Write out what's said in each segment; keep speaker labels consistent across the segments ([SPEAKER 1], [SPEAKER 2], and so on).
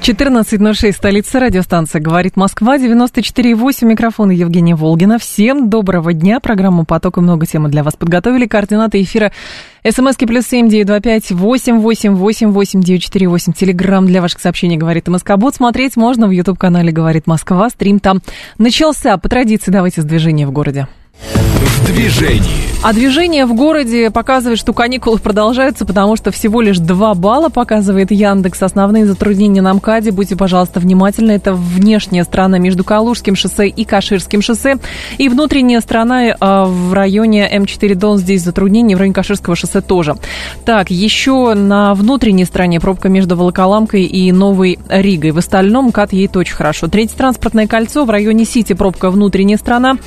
[SPEAKER 1] 14.06, столица радиостанция «Говорит Москва», 94.8, микрофон Евгения Волгина. Всем доброго дня, программу «Поток» и много темы для вас подготовили. Координаты эфира СМСки плюс семь девять два пять восемь восемь восемь восемь девять четыре восемь. Телеграмм для ваших сообщений говорит Москобот. Смотреть можно в YouTube канале Говорит Москва. Стрим там начался. По традиции давайте с движения в городе.
[SPEAKER 2] В движении.
[SPEAKER 1] А движение в городе показывает, что каникулы продолжаются, потому что всего лишь 2 балла показывает Яндекс. Основные затруднения на МКАДе, будьте, пожалуйста, внимательны. Это внешняя сторона между Калужским шоссе и Каширским шоссе. И внутренняя сторона а, в районе М4 Дон. Здесь затруднения, в районе Каширского шоссе тоже. Так, еще на внутренней стороне пробка между Волоколамкой и Новой Ригой. В остальном МКАД едет очень хорошо. Третье транспортное кольцо в районе Сити пробка внутренняя сторона.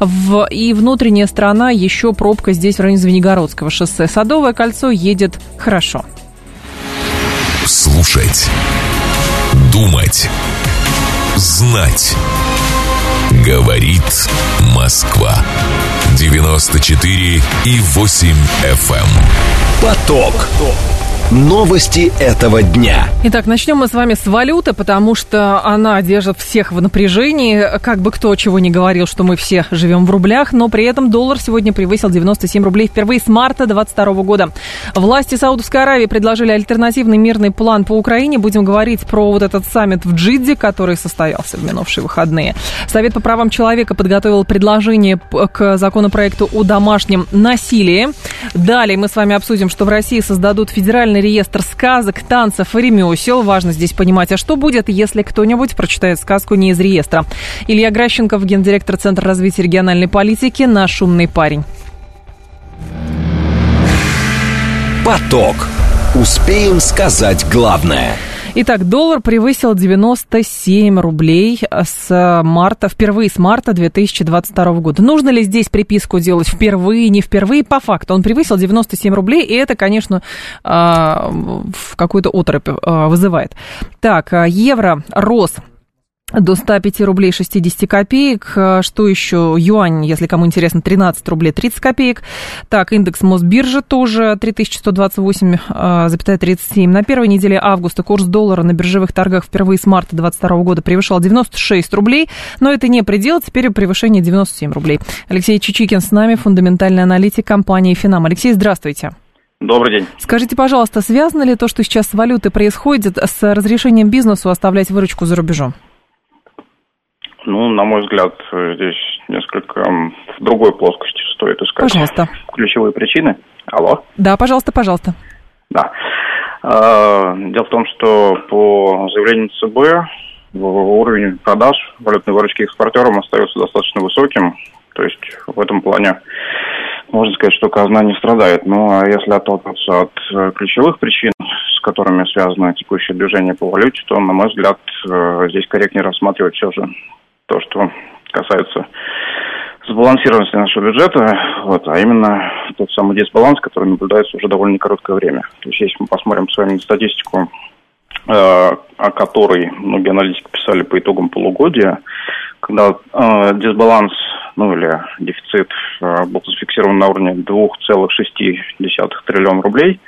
[SPEAKER 1] В, и внутренняя сторона еще пробка здесь в районе Звенигородского шоссе. Садовое кольцо едет хорошо.
[SPEAKER 2] Слушать. Думать. Знать. Говорит Москва. 94 и 8 FM. Эм. Поток. Новости этого дня.
[SPEAKER 1] Итак, начнем мы с вами с валюты, потому что она держит всех в напряжении. Как бы кто чего не говорил, что мы все живем в рублях, но при этом доллар сегодня превысил 97 рублей впервые с марта 2022 года. Власти Саудовской Аравии предложили альтернативный мирный план по Украине. Будем говорить про вот этот саммит в Джидде, который состоялся в минувшие выходные. Совет по правам человека подготовил предложение к законопроекту о домашнем насилии. Далее мы с вами обсудим, что в России создадут федеральный реестр сказок, танцев и ремесел. Важно здесь понимать, а что будет, если кто-нибудь прочитает сказку не из реестра. Илья Гращенков, гендиректор Центра развития региональной политики, наш умный парень.
[SPEAKER 2] Поток. Успеем сказать главное –
[SPEAKER 1] Итак, доллар превысил 97 рублей с марта, впервые с марта 2022 года. Нужно ли здесь приписку делать впервые, не впервые? По факту он превысил 97 рублей, и это, конечно, а, в какую-то оторопь а, вызывает. Так, а, евро рос до 105 рублей 60 копеек. А, что еще? Юань, если кому интересно, 13 рублей 30 копеек. Так, индекс Мосбиржи тоже 3128,37. А, На первой неделе августа курс доллара на биржевых торгах впервые с марта 2022 года превышал 96 рублей, но это не предел, теперь превышение 97 рублей. Алексей Чичикин с нами, фундаментальный аналитик компании «Финам». Алексей, здравствуйте.
[SPEAKER 3] Добрый день.
[SPEAKER 1] Скажите, пожалуйста, связано ли то, что сейчас с валютой происходит, с разрешением бизнесу оставлять выручку за рубежом?
[SPEAKER 3] Ну, на мой взгляд, здесь несколько в другой плоскости стоит искать
[SPEAKER 1] пожалуйста.
[SPEAKER 3] ключевые причины. Алло?
[SPEAKER 1] Да, пожалуйста, пожалуйста.
[SPEAKER 3] Да. А, дело в том, что по заявлению ЦБ уровень продаж валютной выручки экспортерам остается достаточно высоким. То есть в этом плане можно сказать, что казна не страдает. Ну, а если отталкиваться от э, ключевых причин, с которыми связано текущее движение по валюте, то, на мой взгляд, э, здесь корректнее рассматривать все же то, что касается сбалансированности нашего бюджета, вот, а именно тот самый дисбаланс, который наблюдается уже довольно короткое время. То есть если мы посмотрим с вами статистику, э, о которой многие аналитики писали по итогам полугодия, когда э, дисбаланс, ну или дефицит э, был зафиксирован на уровне 2,6 триллиона рублей,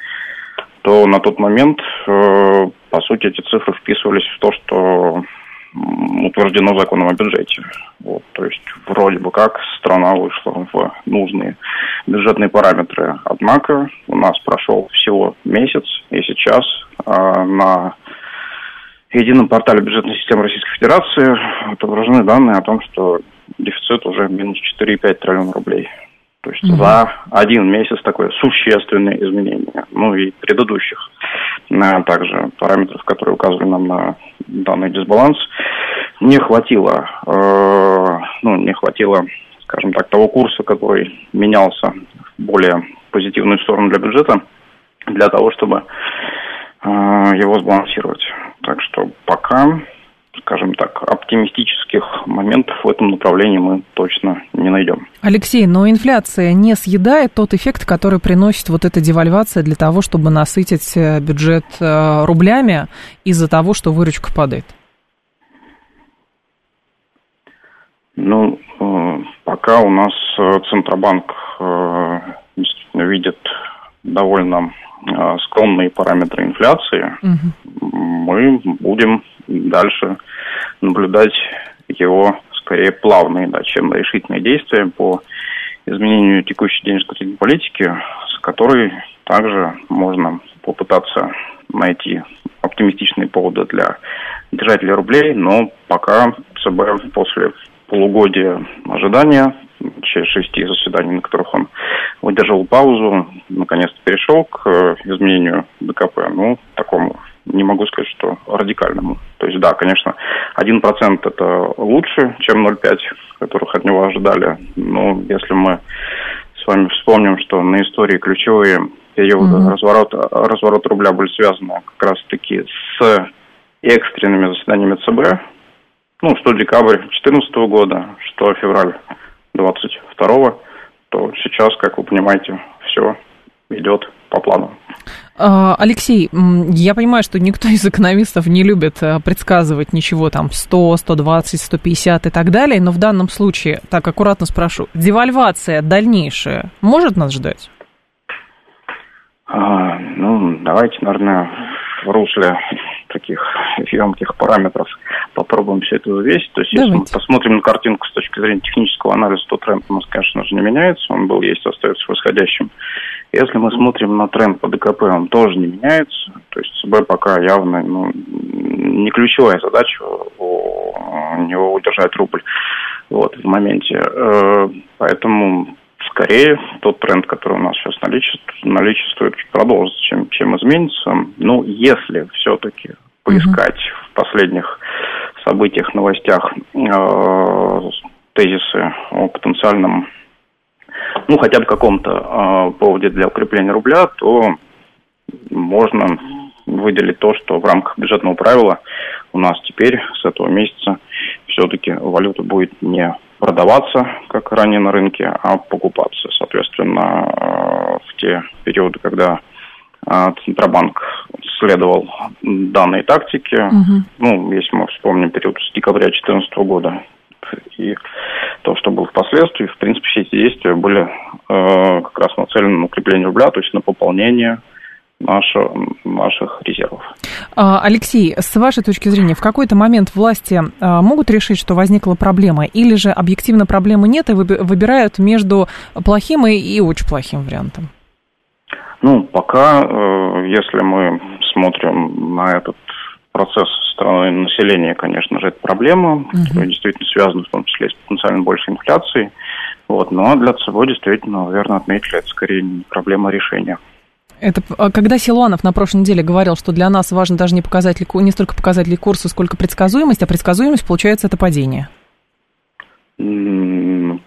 [SPEAKER 3] то на тот момент, э, по сути, эти цифры вписывались в то, что утверждено законом о бюджете. Вот, то есть вроде бы как страна вышла в нужные бюджетные параметры. Однако у нас прошел всего месяц, и сейчас э, на едином портале бюджетной системы Российской Федерации отображены данные о том, что дефицит уже минус 4,5 триллиона рублей. То есть угу. за один месяц такое существенное изменение. Ну и предыдущих а также параметров, которые указывали нам на данный дисбаланс, не хватило, э, ну, не хватило, скажем так, того курса, который менялся в более позитивную сторону для бюджета, для того, чтобы э, его сбалансировать. Так что пока скажем так, оптимистических моментов в этом направлении мы точно не найдем.
[SPEAKER 1] Алексей, но инфляция не съедает тот эффект, который приносит вот эта девальвация для того, чтобы насытить э, бюджет э, рублями из-за того, что выручка падает?
[SPEAKER 3] Ну, э, пока у нас Центробанк действительно видит довольно скромные параметры инфляции, угу. мы будем дальше наблюдать его скорее плавные, да, чем решительные действия по изменению текущей денежно-кредитной политики, с которой также можно попытаться найти оптимистичные поводы для держателей рублей, но пока ЦБ после полугодия ожидания, через шести заседаний, на которых он выдержал паузу, наконец-то перешел к изменению ДКП, ну, такому не могу сказать, что радикальному. То есть, да, конечно, 1% это лучше, чем 0,5, которых от него ожидали. Но если мы с вами вспомним, что на истории ключевые периоды mm-hmm. разворота, разворота рубля были связаны как раз-таки с экстренными заседаниями ЦБ, ну, что декабрь 2014 года, что февраль 2022, то сейчас, как вы понимаете, все идет по плану.
[SPEAKER 1] А, Алексей, я понимаю, что никто из экономистов не любит э, предсказывать ничего там 100, 120, 150 и так далее, но в данном случае, так аккуратно спрошу, девальвация дальнейшая может нас ждать?
[SPEAKER 3] А, ну, давайте, наверное, в русле таких емких параметров попробуем все это взвесить. То есть, Давайте. если мы посмотрим на картинку с точки зрения технического анализа, то тренд у нас, конечно же, не меняется. Он был, есть, остается восходящим. Если мы смотрим на тренд по ДКП, он тоже не меняется. То есть ЦБ пока явно ну, не ключевая задача у него удержать рубль вот, в моменте. Э, поэтому скорее тот тренд, который у нас сейчас наличествует, наличествует продолжится, чем, чем изменится. Ну, если все-таки поискать mm-hmm. в последних событиях, новостях э, тезисы о потенциальном ну, хотя бы каком-то э, поводе для укрепления рубля, то можно выделить то, что в рамках бюджетного правила у нас теперь с этого месяца все-таки валюта будет не продаваться, как ранее на рынке, а покупаться. Соответственно, э, в те периоды, когда э, Центробанк следовал данной тактике, угу. ну, если мы вспомним период с декабря 2014 года и то, что было впоследствии, в принципе, все эти действия были э, как раз нацелены на укрепление рубля, то есть на пополнение наши, наших резервов.
[SPEAKER 1] А, Алексей, с вашей точки зрения, в какой-то момент власти а, могут решить, что возникла проблема, или же объективно проблемы нет и выбирают между плохим и очень плохим вариантом?
[SPEAKER 3] Ну, пока, э, если мы смотрим на этот процесс стороны населения, конечно же, это проблема, угу. которая действительно связана в том числе с потенциально большей инфляцией. Вот, но для ЦБ действительно, наверное, отметили, это скорее не проблема, решения.
[SPEAKER 1] Это а когда Силуанов на прошлой неделе говорил, что для нас важно даже не, показатель, не столько показатели курса, сколько предсказуемость, а предсказуемость, получается, это падение.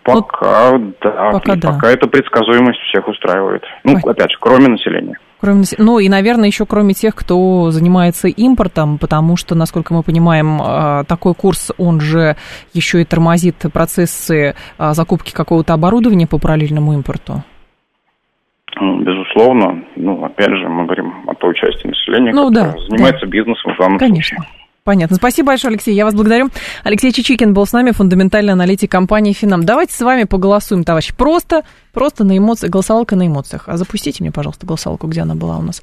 [SPEAKER 3] Пока, ну, да, пока, да. пока эта предсказуемость всех устраивает. Ну, Ой. опять же, кроме населения.
[SPEAKER 1] Кроме, ну и, наверное, еще кроме тех, кто занимается импортом, потому что, насколько мы понимаем, а, такой курс, он же еще и тормозит процессы а, закупки какого-то оборудования по параллельному импорту.
[SPEAKER 3] Ну, безусловно, ну, опять же, мы говорим о той части населения, ну, которая да, занимается да. бизнесом в данном
[SPEAKER 1] Конечно.
[SPEAKER 3] случае.
[SPEAKER 1] Понятно. Спасибо большое, Алексей. Я вас благодарю. Алексей Чичикин был с нами, фундаментальный аналитик компании Финам. Давайте с вами поголосуем, товарищи. Просто, просто на эмоциях, голосовалка на эмоциях. А запустите мне, пожалуйста, голосовалку, где она была у нас.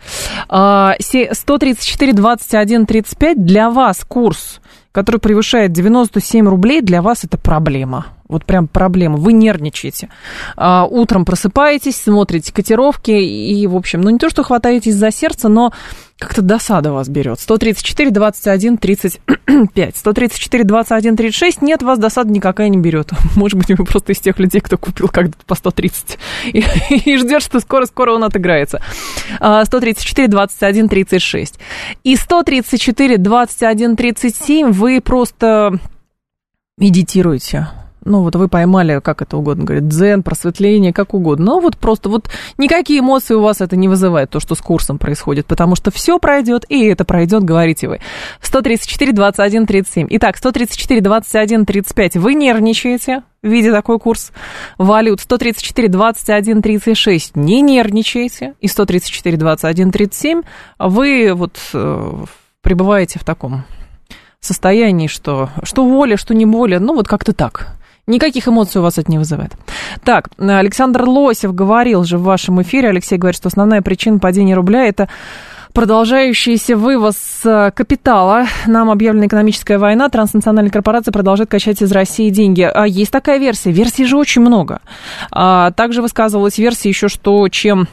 [SPEAKER 1] 134, 21, 35. Для вас курс, который превышает 97 рублей, для вас это проблема. Вот прям проблема. Вы нервничаете. А, утром просыпаетесь, смотрите котировки и, в общем, ну не то, что хватаетесь за сердце, но как-то досада вас берет. 134, 21, 35. 134, 21, 36. Нет, вас досада никакая не берет. Может быть, вы просто из тех людей, кто купил как-то по 130 и, и ждет, что скоро-скоро он отыграется. 134, 21, 36. И 134, 21, 37 вы просто медитируете ну вот вы поймали, как это угодно, говорит, дзен, просветление, как угодно. Но вот просто вот никакие эмоции у вас это не вызывает, то, что с курсом происходит, потому что все пройдет, и это пройдет, говорите вы. 134, 21, 37. Итак, 134, 21, 35. Вы нервничаете, видя такой курс валют. 134, 21, 36. Не нервничаете. И 134, 21, 37. Вы вот э, пребываете в таком состоянии, что, что воля, что не воля, ну вот как-то так. Никаких эмоций у вас это не вызывает. Так, Александр Лосев говорил же в вашем эфире, Алексей говорит, что основная причина падения рубля – это продолжающийся вывоз э, капитала. Нам объявлена экономическая война, транснациональная корпорация продолжает качать из России деньги. А есть такая версия. Версий же очень много. А, также высказывалась версия еще, что чем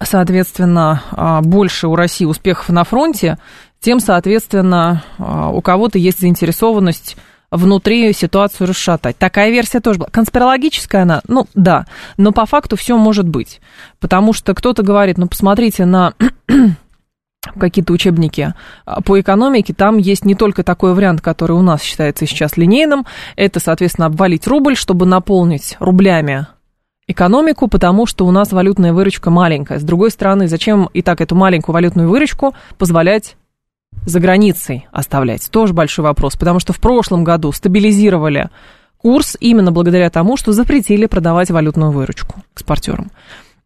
[SPEAKER 1] соответственно, а, больше у России успехов на фронте, тем, соответственно, а, у кого-то есть заинтересованность внутри ситуацию расшатать. Такая версия тоже была. Конспирологическая она, ну да, но по факту все может быть. Потому что кто-то говорит, ну посмотрите на какие-то учебники а, по экономике, там есть не только такой вариант, который у нас считается сейчас линейным, это, соответственно, обвалить рубль, чтобы наполнить рублями экономику, потому что у нас валютная выручка маленькая. С другой стороны, зачем и так эту маленькую валютную выручку позволять за границей оставлять? Тоже большой вопрос, потому что в прошлом году стабилизировали курс именно благодаря тому, что запретили продавать валютную выручку экспортерам.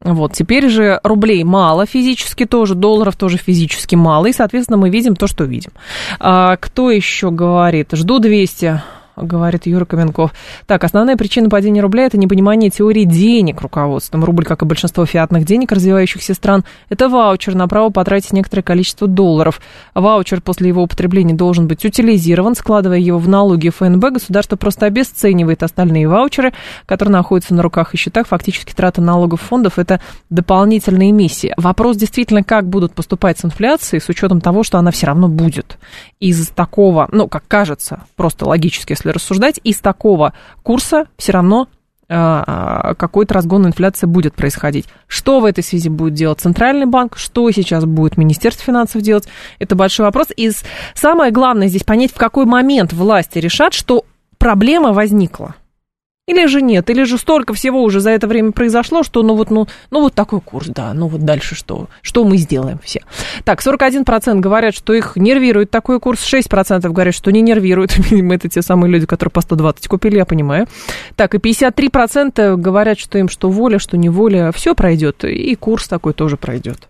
[SPEAKER 1] Вот, теперь же рублей мало физически тоже, долларов тоже физически мало, и, соответственно, мы видим то, что видим. А, кто еще говорит? Жду 200 говорит Юра Каменков. Так, основная причина падения рубля – это непонимание теории денег руководством. Рубль, как и большинство фиатных денег развивающихся стран, это ваучер на право потратить некоторое количество долларов. Ваучер после его употребления должен быть утилизирован. Складывая его в налоги ФНБ, государство просто обесценивает остальные ваучеры, которые находятся на руках и счетах. Фактически трата налогов фондов – это дополнительные миссии. Вопрос действительно, как будут поступать с инфляцией, с учетом того, что она все равно будет. Из такого, ну, как кажется, просто логически, если рассуждать, из такого курса все равно а, какой-то разгон инфляции будет происходить. Что в этой связи будет делать Центральный банк, что сейчас будет Министерство финансов делать, это большой вопрос. И самое главное здесь понять, в какой момент власти решат, что проблема возникла. Или же нет, или же столько всего уже за это время произошло, что ну вот, ну, ну вот такой курс, да, ну вот дальше что? Что мы сделаем все? Так, 41% говорят, что их нервирует такой курс, 6% говорят, что не нервирует. Это те самые люди, которые по 120 купили, я понимаю. Так, и 53% говорят, что им что воля, что не воля, все пройдет, и курс такой тоже пройдет.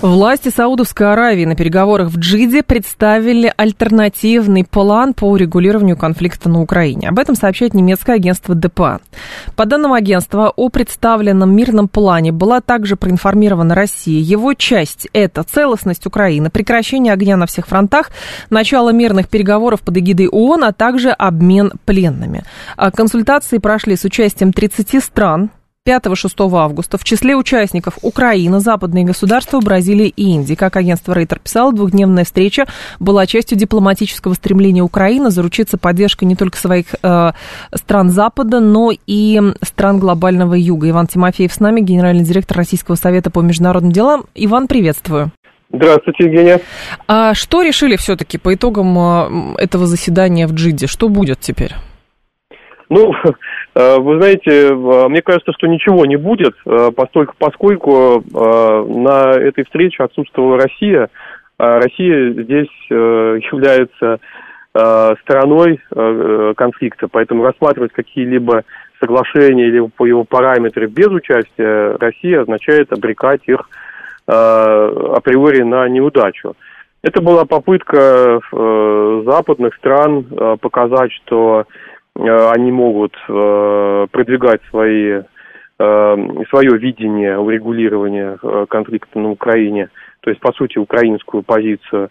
[SPEAKER 1] Власти Саудовской Аравии на переговорах в Джиде представили альтернативный план по урегулированию конфликта на Украине. Об этом сообщает немецкое агентство ДПА. По данным агентства, о представленном мирном плане была также проинформирована Россия. Его часть – это целостность Украины, прекращение огня на всех фронтах, начало мирных переговоров под эгидой ООН, а также обмен пленными. А консультации прошли с участием 30 стран, 5-6 августа в числе участников Украина, западные государства, Бразилия и Индия. Как агентство Рейтер писало, двухдневная встреча была частью дипломатического стремления Украины заручиться поддержкой не только своих э, стран Запада, но и стран глобального юга. Иван Тимофеев с нами, генеральный директор Российского совета по международным делам. Иван, приветствую.
[SPEAKER 4] Здравствуйте, Евгения.
[SPEAKER 1] А что решили все-таки по итогам э, этого заседания в Джиде? Что будет теперь?
[SPEAKER 4] Ну, вы знаете, э, мне кажется, что ничего не будет, э, поскольку, поскольку на этой встрече отсутствовала Россия. А Россия здесь является стороной конфликта, поэтому рассматривать какие-либо соглашения или по его параметрам без участия России означает обрекать их априори на неудачу. Это была попытка западных стран показать, что Э, они могут э, продвигать свои, э, свое видение урегулирования конфликта на Украине, то есть, по сути, украинскую позицию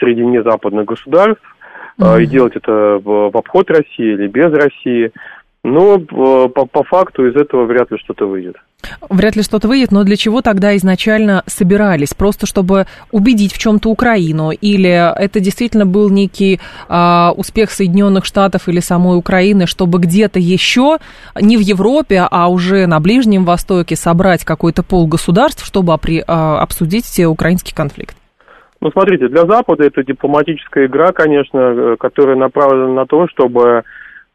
[SPEAKER 4] среди незападных государств, mm-hmm. и делать это в, в обход России или без России. Но по, по факту из этого вряд ли что-то выйдет.
[SPEAKER 1] Вряд ли что-то выйдет, но для чего тогда изначально собирались? Просто чтобы убедить в чем-то Украину? Или это действительно был некий э, успех Соединенных Штатов или самой Украины, чтобы где-то еще, не в Европе, а уже на Ближнем Востоке собрать какой-то пол государств, чтобы опри, э, обсудить украинский конфликт?
[SPEAKER 4] Ну, смотрите, для Запада это дипломатическая игра, конечно, которая направлена на то, чтобы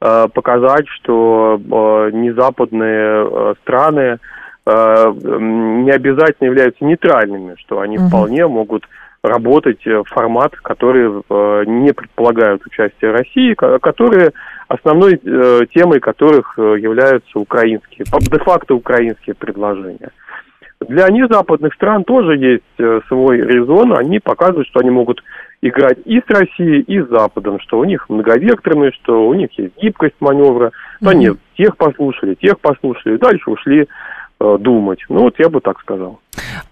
[SPEAKER 4] э, показать, что незападные страны не обязательно являются нейтральными, что они угу. вполне могут работать в формат, который э, не предполагают участие России, которые основной э, темой которых являются украинские, де-факто украинские предложения. Для незападных стран тоже есть свой резон, они показывают, что они могут играть и с Россией, и с Западом, что у них многовекторные, что у них есть гибкость маневра, mm-hmm. они тех послушали, тех послушали, дальше ушли Э, думать. Ну, вот я бы так сказал.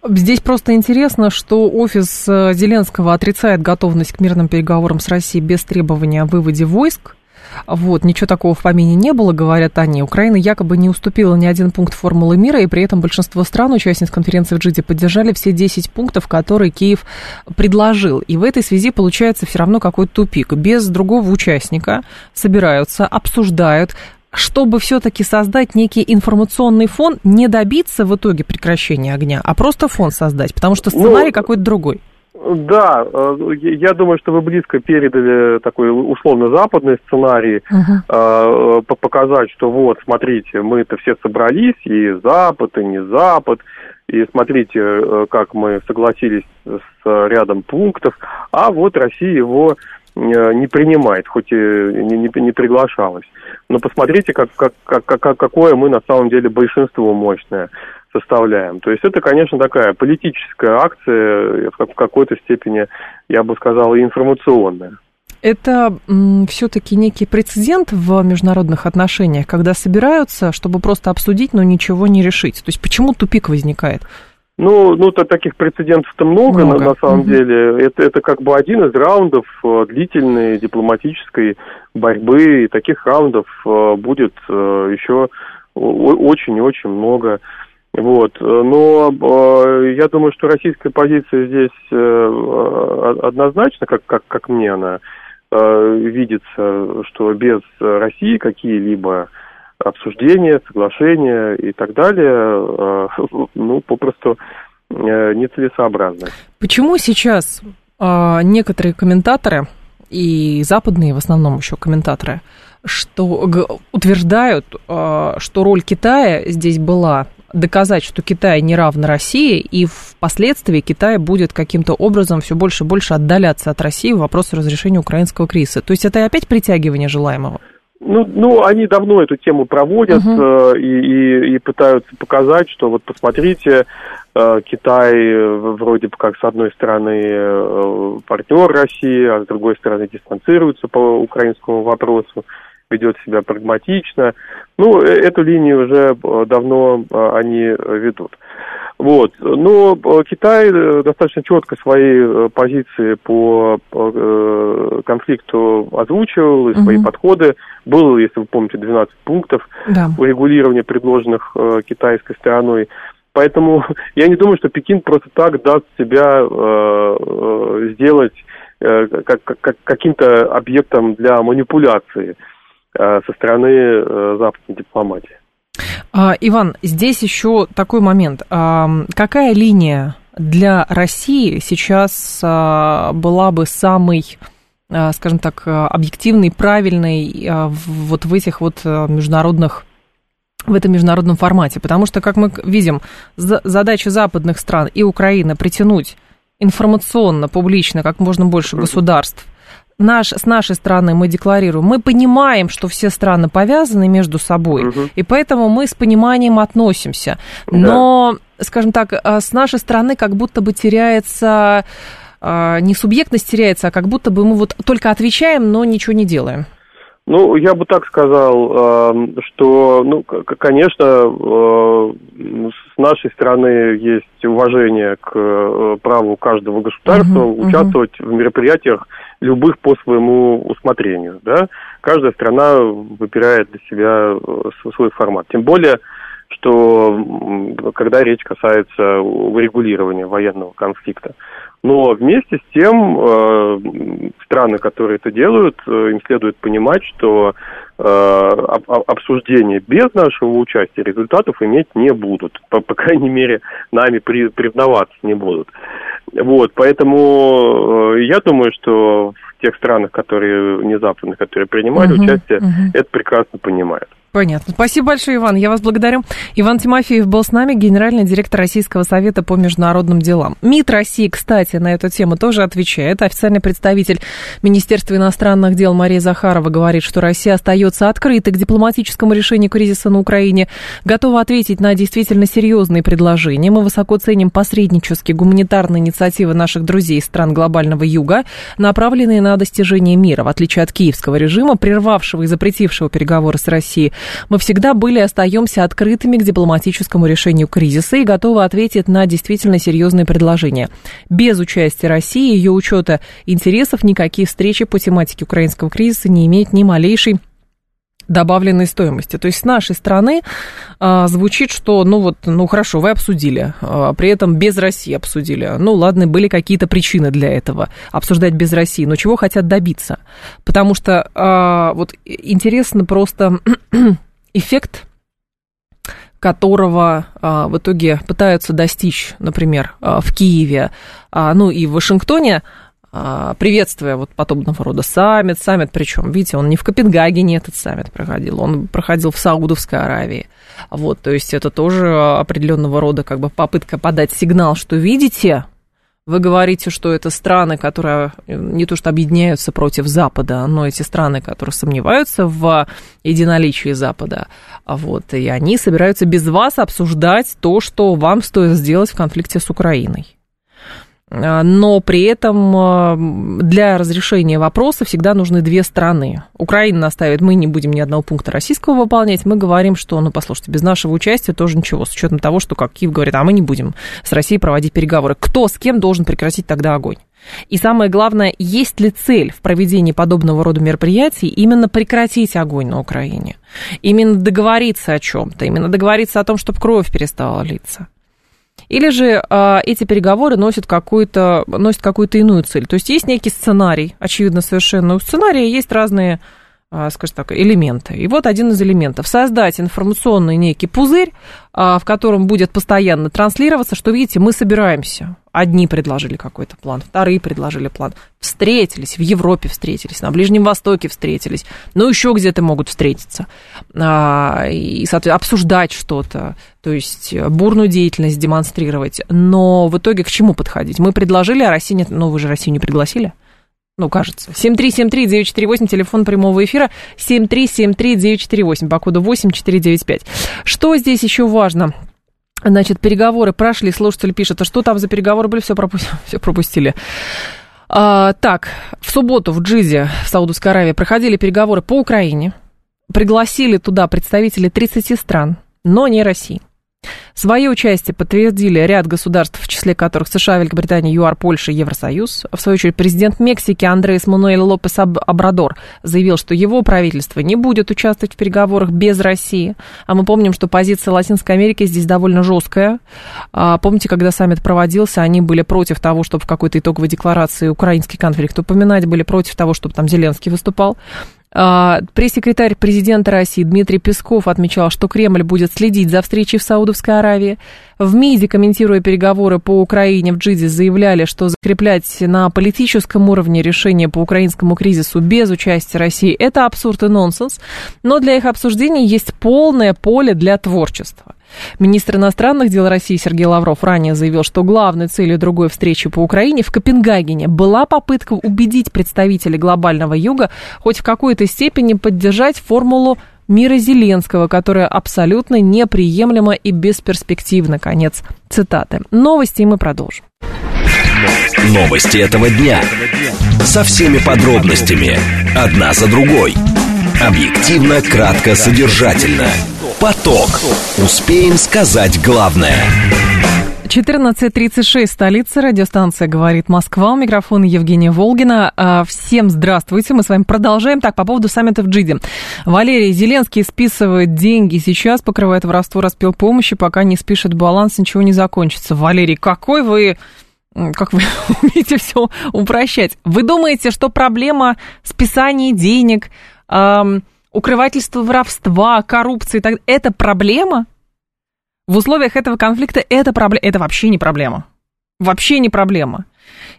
[SPEAKER 1] Здесь просто интересно, что офис э, Зеленского отрицает готовность к мирным переговорам с Россией без требования о выводе войск. Вот, ничего такого в помине не было, говорят они. Украина якобы не уступила ни один пункт формулы мира, и при этом большинство стран, участниц конференции в Джиде, поддержали все 10 пунктов, которые Киев предложил. И в этой связи получается все равно какой-то тупик. Без другого участника собираются, обсуждают, чтобы все-таки создать некий информационный фон, не добиться в итоге прекращения огня, а просто фон создать, потому что сценарий ну, какой-то другой.
[SPEAKER 4] Да, э, я думаю, что вы близко передали такой условно-западный сценарий, uh-huh. показать, что вот, смотрите, мы-то все собрались, и Запад, и не Запад, и смотрите, как мы согласились с рядом пунктов, а вот Россия его не принимает, хоть и не, не, не приглашалась. Но посмотрите, как, как, как, как, какое мы на самом деле большинство мощное составляем. То есть это, конечно, такая политическая акция, в какой-то степени, я бы сказал, информационная.
[SPEAKER 1] Это все-таки некий прецедент в международных отношениях, когда собираются, чтобы просто обсудить, но ничего не решить. То есть почему тупик возникает?
[SPEAKER 4] Ну, ну то таких прецедентов-то много, много. На, на самом угу. деле. Это, это как бы один из раундов э, длительной дипломатической борьбы, и таких раундов э, будет э, еще очень и очень много. Вот. Но э, я думаю, что российская позиция здесь э, однозначно, как, как, как мне она э, видится, что без России какие-либо обсуждения, соглашения и так далее, э, ну, попросту э, нецелесообразно.
[SPEAKER 1] Почему сейчас э, некоторые комментаторы, и западные в основном еще комментаторы, что утверждают, что роль Китая здесь была доказать, что Китай не равно России, и впоследствии Китай будет каким-то образом все больше и больше отдаляться от России в вопросе разрешения украинского кризиса. То есть это опять притягивание желаемого?
[SPEAKER 4] Ну, ну, они давно эту тему проводят uh-huh. э, и, и, и пытаются показать, что вот посмотрите, э, Китай э, вроде бы как с одной стороны э, партнер России, а с другой стороны дистанцируется по украинскому вопросу, ведет себя прагматично. Ну, э, эту линию уже э, давно э, они ведут. Вот. Но Китай достаточно четко свои позиции по конфликту озвучивал, и свои угу. подходы. Было, если вы помните, 12 пунктов да. урегулирования, предложенных китайской стороной. Поэтому я не думаю, что Пекин просто так даст себя сделать как, как, каким-то объектом для манипуляции со стороны э, западной дипломатии.
[SPEAKER 1] А, Иван, здесь еще такой момент. А, какая линия для России сейчас а, была бы самой скажем так, объективной, правильной вот в этих вот международных в этом международном формате. Потому что, как мы видим, задача западных стран и Украины притянуть информационно, публично как можно больше государств наш, с нашей стороны мы декларируем, мы понимаем, что все страны повязаны между собой, угу. и поэтому мы с пониманием относимся. Но, да. скажем так, а, с нашей стороны как будто бы теряется, а, не субъектность теряется, а как будто бы мы вот только отвечаем, но ничего не делаем.
[SPEAKER 4] Ну, я бы так сказал, что, ну, конечно, с нашей стороны есть уважение к э, праву каждого государства uh-huh, участвовать uh-huh. в мероприятиях любых по своему усмотрению, да. Каждая страна выбирает для себя э, свой формат. Тем более, что когда речь касается урегулирования военного конфликта. Но вместе с тем э, страны, которые это делают, э, им следует понимать, что обсуждения без нашего участия результатов иметь не будут. По, по крайней мере, нами при, признаваться не будут. Вот, поэтому э, я думаю, что в тех странах, которые не западных, которые принимали uh-huh, участие, uh-huh. это прекрасно понимают.
[SPEAKER 1] Понятно. Спасибо большое, Иван. Я вас благодарю. Иван Тимофеев был с нами, генеральный директор Российского совета по международным делам. МИД России, кстати, на эту тему тоже отвечает. Официальный представитель Министерства иностранных дел Мария Захарова говорит, что Россия остается открытой к дипломатическому решению кризиса на Украине, готова ответить на действительно серьезные предложения. Мы высоко ценим посреднические гуманитарные инициативы наших друзей из стран глобального юга, направленные на достижение мира, в отличие от киевского режима, прервавшего и запретившего переговоры с Россией мы всегда были и остаемся открытыми к дипломатическому решению кризиса и готовы ответить на действительно серьезные предложения. Без участия России и ее учета интересов никакие встречи по тематике украинского кризиса не имеют ни малейшей добавленной стоимости. То есть с нашей стороны а, звучит, что, ну вот, ну хорошо, вы обсудили, а, при этом без России обсудили. Ну ладно, были какие-то причины для этого обсуждать без России, но чего хотят добиться? Потому что а, вот интересно просто эффект которого а, в итоге пытаются достичь, например, а, в Киеве, а, ну и в Вашингтоне, приветствуя вот подобного рода саммит. Саммит, причем, видите, он не в Копенгагене этот саммит проходил, он проходил в Саудовской Аравии. Вот, то есть это тоже определенного рода как бы попытка подать сигнал, что видите, вы говорите, что это страны, которые не то что объединяются против Запада, но эти страны, которые сомневаются в единоличии Запада, вот, и они собираются без вас обсуждать то, что вам стоит сделать в конфликте с Украиной. А, но при этом а, для разрешения вопроса всегда нужны две страны. Украина наставит, мы не будем ни одного пункта российского выполнять, мы говорим, что, ну, послушайте, без нашего участия тоже ничего, с учетом того, что, как Киев говорит, а мы не будем с Россией проводить переговоры. Кто с кем должен прекратить тогда огонь? И самое главное, есть ли цель в проведении подобного рода мероприятий именно прекратить огонь на Украине? Именно договориться о чем-то, именно договориться о том, чтобы кровь перестала литься? Или же а, эти переговоры носят какую-то, носят какую-то иную цель. То есть есть некий сценарий, очевидно совершенно. У сценария есть разные скажем так, элементы. И вот один из элементов. Создать информационный некий пузырь, а, в котором будет постоянно транслироваться, что, видите, мы собираемся. Одни предложили какой-то план, вторые предложили план. Встретились, в Европе встретились, на Ближнем Востоке встретились, ну, еще где-то могут встретиться. А, и, соответственно, обсуждать что-то, то есть бурную деятельность демонстрировать. Но в итоге к чему подходить? Мы предложили, а Россия нет. Ну, вы же Россию не пригласили. Ну, кажется. 7373948, телефон прямого эфира. 7373948, по коду 8495. Что здесь еще важно? Значит, переговоры прошли, слушатель пишет, а что там за переговоры были, все, пропустили. Все пропустили. А, так, в субботу в Джизе, в Саудовской Аравии, проходили переговоры по Украине. Пригласили туда представителей 30 стран, но не России. Свое участие подтвердили ряд государств, в числе которых США, Великобритания, ЮАР, Польша, Евросоюз. В свою очередь, президент Мексики Андрес Мануэль Лопес Абрадор заявил, что его правительство не будет участвовать в переговорах без России. А мы помним, что позиция Латинской Америки здесь довольно жесткая. А, помните, когда саммит проводился, они были против того, чтобы в какой-то итоговой декларации украинский конфликт упоминать, были против того, чтобы там Зеленский выступал. А, пресс-секретарь президента России Дмитрий Песков отмечал, что Кремль будет следить за встречей в Саудовской Аравии. В МИДе, комментируя переговоры по Украине в Джиде, заявляли, что закреплять на политическом уровне решение по украинскому кризису без участия России – это абсурд и нонсенс, но для их обсуждений есть полное поле для творчества. Министр иностранных дел России Сергей Лавров ранее заявил, что главной целью другой встречи по Украине в Копенгагене была попытка убедить представителей глобального юга хоть в какой-то степени поддержать формулу мира Зеленского, которая абсолютно неприемлема и бесперспективна. Конец цитаты. Новости, и мы продолжим.
[SPEAKER 2] Новости этого дня. Со всеми подробностями. Одна за другой. Объективно, кратко, содержательно. Поток. Успеем сказать главное.
[SPEAKER 1] 14.36, столица, радиостанция «Говорит Москва». У микрофона Евгения Волгина. А, всем здравствуйте, мы с вами продолжаем. Так, по поводу саммита в Джиде. Валерий Зеленский списывает деньги сейчас, покрывает воровство, распил помощи, пока не спишет баланс, ничего не закончится. Валерий, какой вы как вы умеете все упрощать. Вы думаете, что проблема списания денег, эм, укрывательства воровства, коррупции, так, это проблема? В условиях этого конфликта это, проблема, это вообще не проблема. Вообще не проблема.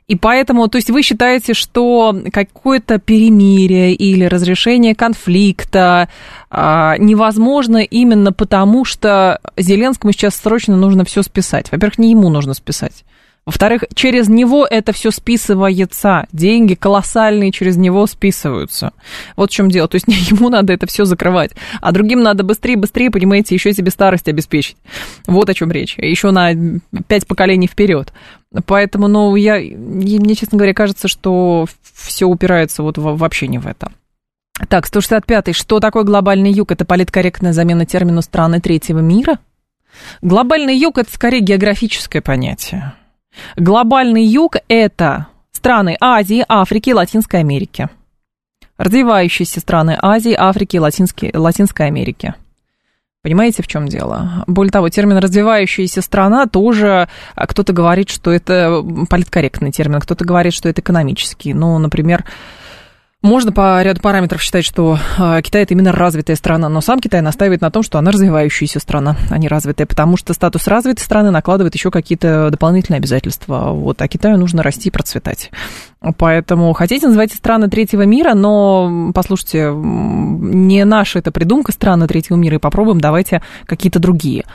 [SPEAKER 1] И поэтому, то есть вы считаете, что какое-то перемирие или разрешение конфликта а, невозможно именно потому, что Зеленскому сейчас срочно нужно все списать. Во-первых, не ему нужно списать. Во-вторых, через него это все списывается. Деньги колоссальные через него списываются. Вот в чем дело. То есть ему надо это все закрывать. А другим надо быстрее, быстрее, понимаете, еще себе старость обеспечить. Вот о чем речь. Еще на пять поколений вперед. Поэтому, ну, я, мне, честно говоря, кажется, что все упирается вот вообще не в это. Так, 165-й. Что такое глобальный юг? Это политкорректная замена термину страны третьего мира? Глобальный юг – это скорее географическое понятие. Глобальный юг – это страны Азии, Африки и Латинской Америки. Развивающиеся страны Азии, Африки и Латинской, Америки. Понимаете, в чем дело? Более того, термин «развивающаяся страна» тоже а, кто-то говорит, что это политкорректный термин, кто-то говорит, что это экономический. Ну, например, можно по ряду параметров считать, что а, Китай это именно развитая страна, но сам Китай настаивает на том, что она развивающаяся страна, а не развитая, потому что статус развитой страны накладывает еще какие-то дополнительные обязательства. Вот, а Китаю нужно расти и процветать. Поэтому хотите называйте страны третьего мира, но, послушайте, не наша это придумка страны третьего мира, и попробуем давайте какие-то другие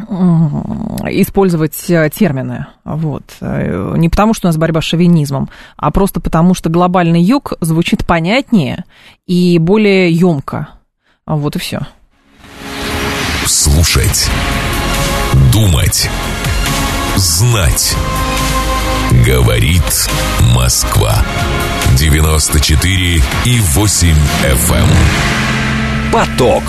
[SPEAKER 1] использовать э, термины. Вот. Э, не потому, что у нас борьба с шовинизмом, а просто потому, что глобальный юг звучит понятнее и более емко. Вот и все.
[SPEAKER 2] Слушать. Думать. Знать. Говорит Москва. 94 и 8 FM. Эм. Поток.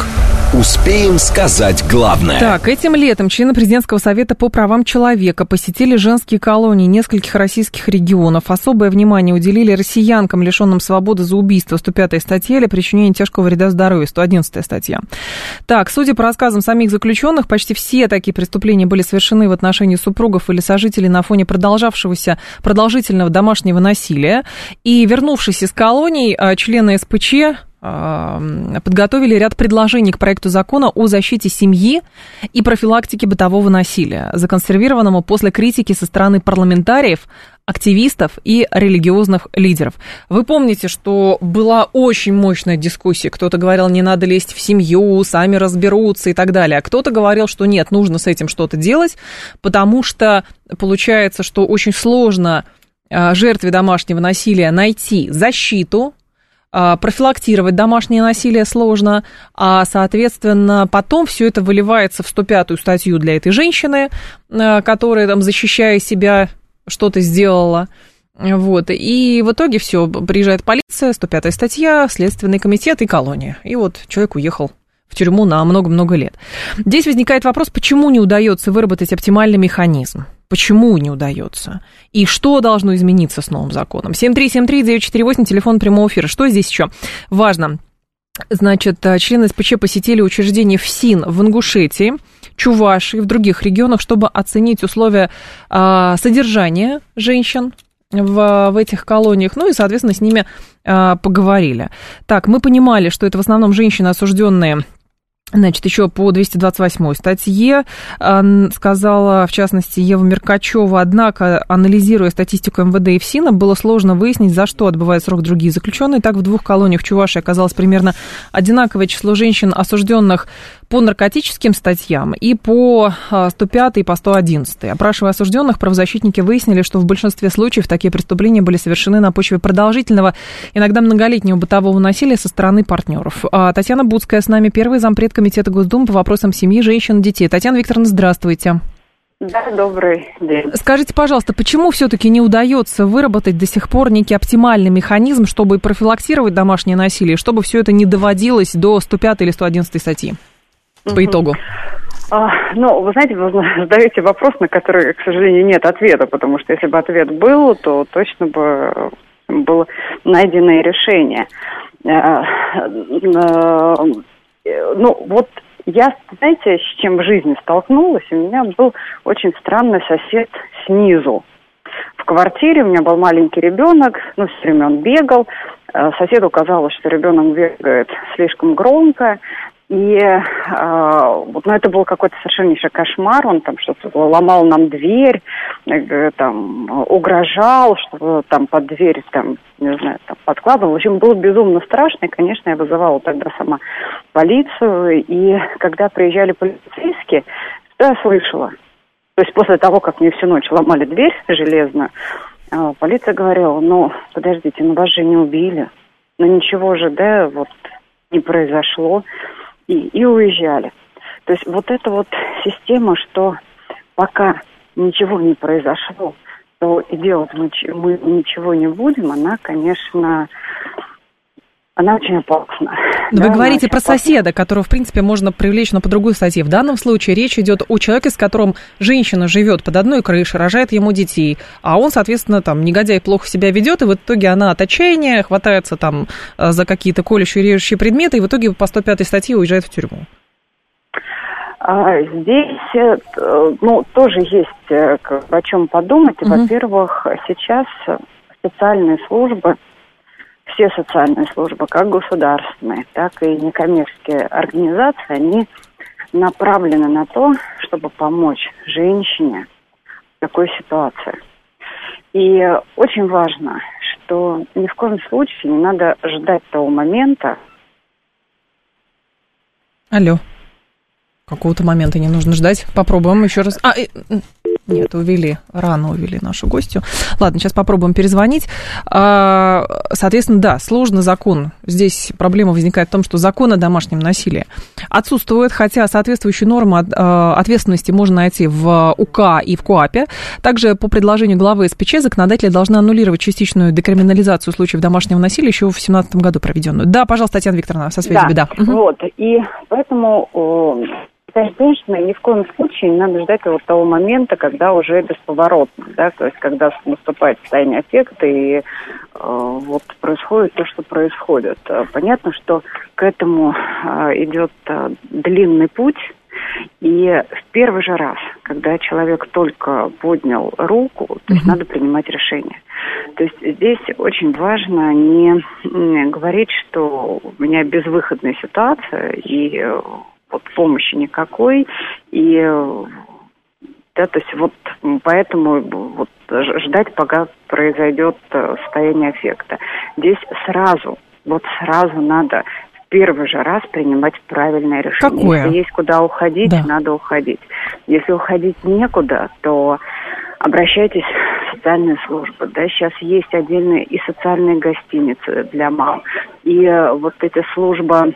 [SPEAKER 2] Успеем сказать главное.
[SPEAKER 1] Так, этим летом члены Президентского совета по правам человека посетили женские колонии нескольких российских регионов. Особое внимание уделили россиянкам, лишенным свободы за убийство, 105 статья, или причинение тяжкого вреда здоровью, 111 статья. Так, судя по рассказам самих заключенных, почти все такие преступления были совершены в отношении супругов или сожителей на фоне продолжавшегося продолжительного домашнего насилия. И вернувшись из колоний, а, члены СПЧ подготовили ряд предложений к проекту закона о защите семьи и профилактике бытового насилия, законсервированному после критики со стороны парламентариев, активистов и религиозных лидеров. Вы помните, что была очень мощная дискуссия. Кто-то говорил, не надо лезть в семью, сами разберутся и так далее. А кто-то говорил, что нет, нужно с этим что-то делать, потому что получается, что очень сложно а, жертве домашнего насилия найти защиту, профилактировать домашнее насилие сложно, а, соответственно, потом все это выливается в 105-ю статью для этой женщины, а, которая, там, защищая себя, что-то сделала. Вот, и в итоге все, приезжает полиция, 105-я статья, Следственный комитет и колония. И вот человек уехал в тюрьму на много-много лет. Здесь возникает вопрос, почему не удается выработать оптимальный механизм? Почему не удается? И что должно измениться с новым законом? 7373948, телефон прямого эфира. Что здесь еще важно? Значит, э, члены СПЧ посетили учреждение ФСИН в Ингушетии, Чувашии в других регионах, чтобы оценить условия а, содержания женщин в, в этих колониях, ну и, соответственно, с ними а, поговорили. Так, мы понимали, что это в основном женщины, осужденные Значит, еще по 228 статье сказала, в частности, Ева Меркачева, однако, анализируя статистику МВД и ФСИНа, было сложно выяснить, за что отбывают срок другие заключенные. Так, в двух колониях в Чувашии оказалось примерно одинаковое число женщин, осужденных по наркотическим статьям и по 105 а, и по 111. Опрашивая осужденных, правозащитники выяснили, что в большинстве случаев такие преступления были совершены на почве продолжительного, иногда многолетнего бытового насилия со стороны партнеров. А, Татьяна Будская с нами, первый зампред Комитета Госдумы по вопросам семьи, женщин и детей. Татьяна Викторовна, здравствуйте.
[SPEAKER 5] Да, добрый день.
[SPEAKER 1] Скажите, пожалуйста, почему все-таки не удается выработать до сих пор некий оптимальный механизм, чтобы профилактировать домашнее насилие, чтобы все это не доводилось до 105 или 111 статьи? По итогу?
[SPEAKER 5] А, ну, вы знаете, вы задаете вопрос, на который, к сожалению, нет ответа, потому что если бы ответ был, то точно бы было найдено решение. Э, ну, вот я, знаете, с чем в жизни столкнулась? У меня был очень странный сосед снизу. В квартире у меня был маленький ребенок, ну, все время он бегал. Э, соседу казалось, что ребенок бегает слишком громко. И э, вот, ну, это был какой-то совершеннейший кошмар. Он там что-то ломал нам дверь, э, там угрожал, что там под дверь там, не знаю, там подкладывал. В общем, было безумно страшно. И, конечно, я вызывала тогда сама полицию. И когда приезжали полицейские, я слышала. То есть после того, как мне всю ночь ломали дверь железную, э, полиция говорила, ну, подождите, ну вас же не убили. Ну ничего же, да, вот не произошло и, и уезжали. То есть вот эта вот система, что пока ничего не произошло, то и делать мы, мы ничего не будем, она, конечно, она очень опасна.
[SPEAKER 1] Но да, вы говорите про опасна. соседа, которого, в принципе, можно привлечь, но по другой статье. В данном случае речь идет о человеке, с которым женщина живет под одной крышей, рожает ему детей, а он, соответственно, там, негодяй плохо себя ведет, и в итоге она от отчаяния хватается там э, за какие-то колющие режущие предметы, и в итоге по 105 статье уезжает в тюрьму.
[SPEAKER 5] А, здесь, э, ну, тоже есть э, о чем подумать. Угу. Во-первых, сейчас специальные службы все социальные службы, как государственные, так и некоммерческие организации, они направлены на то, чтобы помочь женщине в такой ситуации. И очень важно, что ни в коем случае не надо ждать того момента.
[SPEAKER 1] Алло. Какого-то момента не нужно ждать. Попробуем еще раз. А, нет, увели, рано увели нашу гостью. Ладно, сейчас попробуем перезвонить. А, соответственно, да, сложный закон. Здесь проблема возникает в том, что закон о домашнем насилии отсутствует, хотя соответствующие нормы а, ответственности можно найти в УК и в КОАПе. Также по предложению главы СПЧ законодатели должны аннулировать частичную декриминализацию случаев домашнего насилия еще в 2017 году проведенную. Да, пожалуйста, Татьяна Викторовна, со связью
[SPEAKER 5] да. беда. Вот, и поэтому женщина ни в коем случае не надо ждать вот того момента, когда уже бесповоротно, да, то есть когда наступает состояние аффекта и э, вот происходит то, что происходит. Э, понятно, что к этому э, идет э, длинный путь, и в первый же раз, когда человек только поднял руку, то есть mm-hmm. надо принимать решение. То есть здесь очень важно не, говорить, что у меня безвыходная ситуация, и э, помощи никакой, и да, то есть вот поэтому вот ждать, пока произойдет э, состояние эффекта. Здесь сразу, вот сразу надо в первый же раз принимать правильное решение.
[SPEAKER 1] Какое?
[SPEAKER 5] Если есть куда уходить, да. надо уходить. Если уходить некуда, то обращайтесь в социальные службы. Да, сейчас есть отдельные и социальные гостиницы для мам. И э, вот эти службы а, а,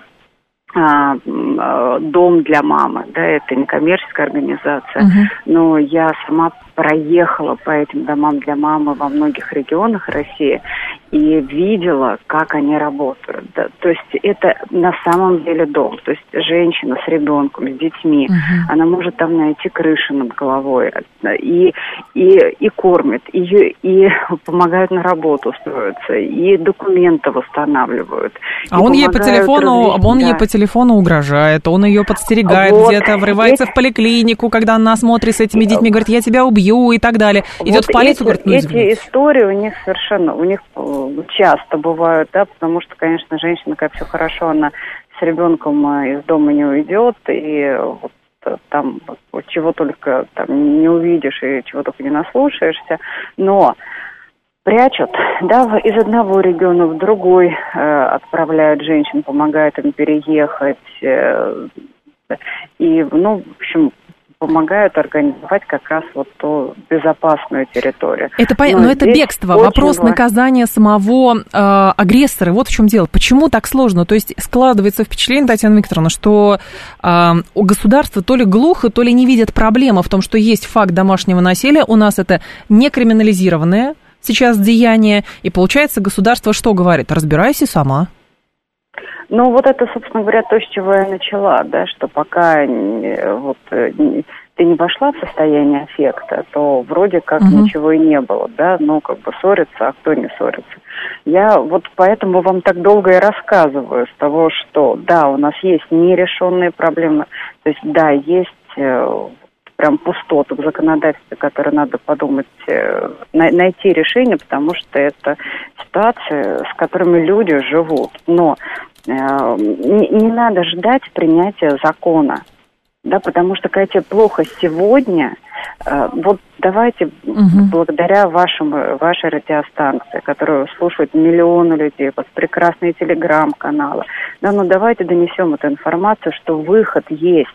[SPEAKER 5] дом для мамы, да, это не коммерческая организация, uh-huh. но я сама проехала по этим домам для мамы во многих регионах России и видела, как они работают. Да. То есть это на самом деле дом. То есть женщина с ребенком, с детьми, uh-huh. она может там найти крышу над головой и, и, и кормит, и, и помогают на работу устроиться, и документы восстанавливают.
[SPEAKER 1] А он ей по телефону, различным, он да. ей по телефону угрожает, он ее подстерегает вот. где-то, врывается эти... в поликлинику, когда она смотрит с этими детьми, говорит, я тебя убью и так далее. Идет
[SPEAKER 5] вот
[SPEAKER 1] в полицию,
[SPEAKER 5] эти, говорит, ну, Эти истории у них совершенно, у них э, часто бывают, да, потому что, конечно, женщина, как все хорошо, она с ребенком э, из дома не уйдет, и вот э, там чего только там не увидишь и чего только не наслушаешься, но прячут, да, из одного региона в другой э, отправляют женщин, помогают им переехать. Э, и, ну, в общем, помогают организовать как раз вот ту безопасную территорию.
[SPEAKER 1] Это но, но это бегство, вопрос важно. наказания самого э, агрессора. Вот в чем дело. Почему так сложно? То есть складывается впечатление, Татьяна Викторовна, что э, у государства то ли глухо, то ли не видят проблемы в том, что есть факт домашнего насилия. У нас это не криминализированное сейчас деяние. И получается, государство что говорит? Разбирайся сама.
[SPEAKER 5] Ну, вот это, собственно говоря, то, с чего я начала, да, что пока вот ты не вошла в состояние аффекта, то вроде как угу. ничего и не было, да, ну, как бы ссориться, а кто не ссорится. Я вот поэтому вам так долго и рассказываю с того, что, да, у нас есть нерешенные проблемы, то есть, да, есть э, прям пустоты в законодательстве, которые надо подумать, э, найти решение, потому что это ситуации, с которыми люди живут. Но э, не, не надо ждать принятия закона да, потому что когда тебе плохо сегодня, э, вот давайте угу. благодаря вашему, вашей радиостанции, которую слушают миллионы людей, вот прекрасные телеграм-каналы, да, ну давайте донесем эту информацию, что выход есть.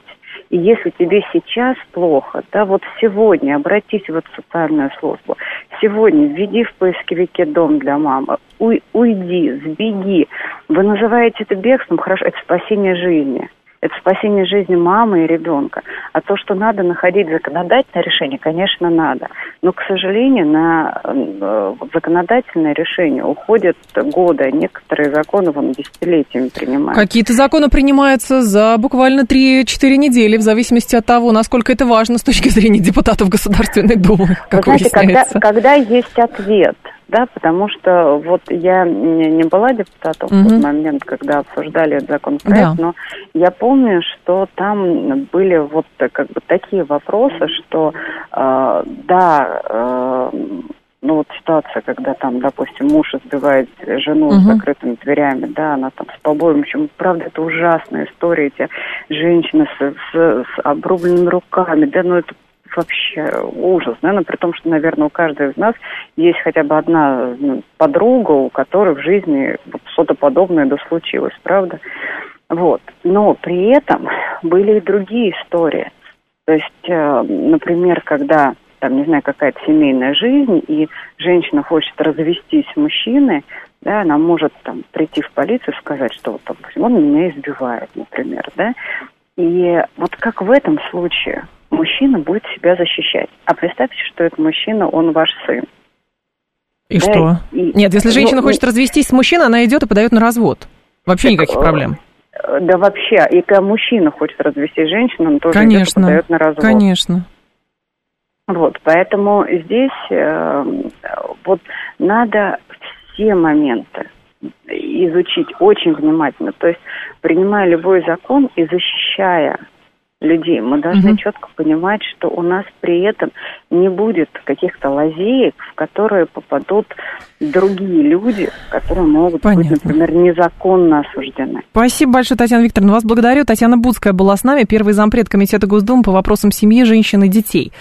[SPEAKER 5] И если тебе сейчас плохо, да, вот сегодня обратись в эту социальную службу, сегодня введи в поисковике дом для мамы, уй, уйди, сбеги. Вы называете это бегством, хорошо, это спасение жизни это спасение жизни мамы и ребенка. А то, что надо находить законодательное решение, конечно, надо. Но, к сожалению, на э, законодательное решение уходят годы, а некоторые законы вон десятилетиями принимаются.
[SPEAKER 1] Какие-то законы принимаются за буквально 3-4 недели, в зависимости от того, насколько это важно с точки зрения депутатов Государственной Думы, как Вы знаете,
[SPEAKER 5] когда, когда есть ответ – да, потому что вот я не, не была депутатом угу. в тот момент, когда обсуждали этот законопроект, да. но я помню, что там были вот как бы такие вопросы, что э, да, э, ну вот ситуация, когда там, допустим, муж избивает жену угу. с закрытыми дверями, да, она там с побоем, общем, правда, это ужасная история, эти женщины с, с, с обрубленными руками, да, ну это вообще ужас, наверное, при том, что, наверное, у каждого из нас есть хотя бы одна ну, подруга, у которой в жизни что-то подобное да случилось, правда? Вот. Но при этом были и другие истории. То есть, э, например, когда там, не знаю, какая-то семейная жизнь, и женщина хочет развестись с мужчиной, да, она может там прийти в полицию и сказать, что вот, он меня избивает, например, да, и вот как в этом случае мужчина будет себя защищать. А представьте, что этот мужчина, он ваш сын.
[SPEAKER 1] И да, что? И, Нет, если женщина ну, хочет развестись с мужчиной, она идет и подает на развод. Вообще так, никаких э, проблем.
[SPEAKER 5] Да вообще, и когда мужчина хочет развестись с женщиной, он тоже
[SPEAKER 1] конечно,
[SPEAKER 5] идет и подает на развод.
[SPEAKER 1] Конечно.
[SPEAKER 5] Вот, поэтому здесь э, вот надо все моменты изучить очень внимательно. То есть, принимая любой закон и защищая людей. Мы должны угу. четко понимать, что у нас при этом не будет каких-то лазеек, в которые попадут другие люди, которые могут Понятно. быть, например, незаконно осуждены.
[SPEAKER 1] Спасибо большое, Татьяна Викторовна. Вас благодарю. Татьяна Будская была с нами, первый зампред Комитета Госдумы по вопросам семьи, женщин и детей.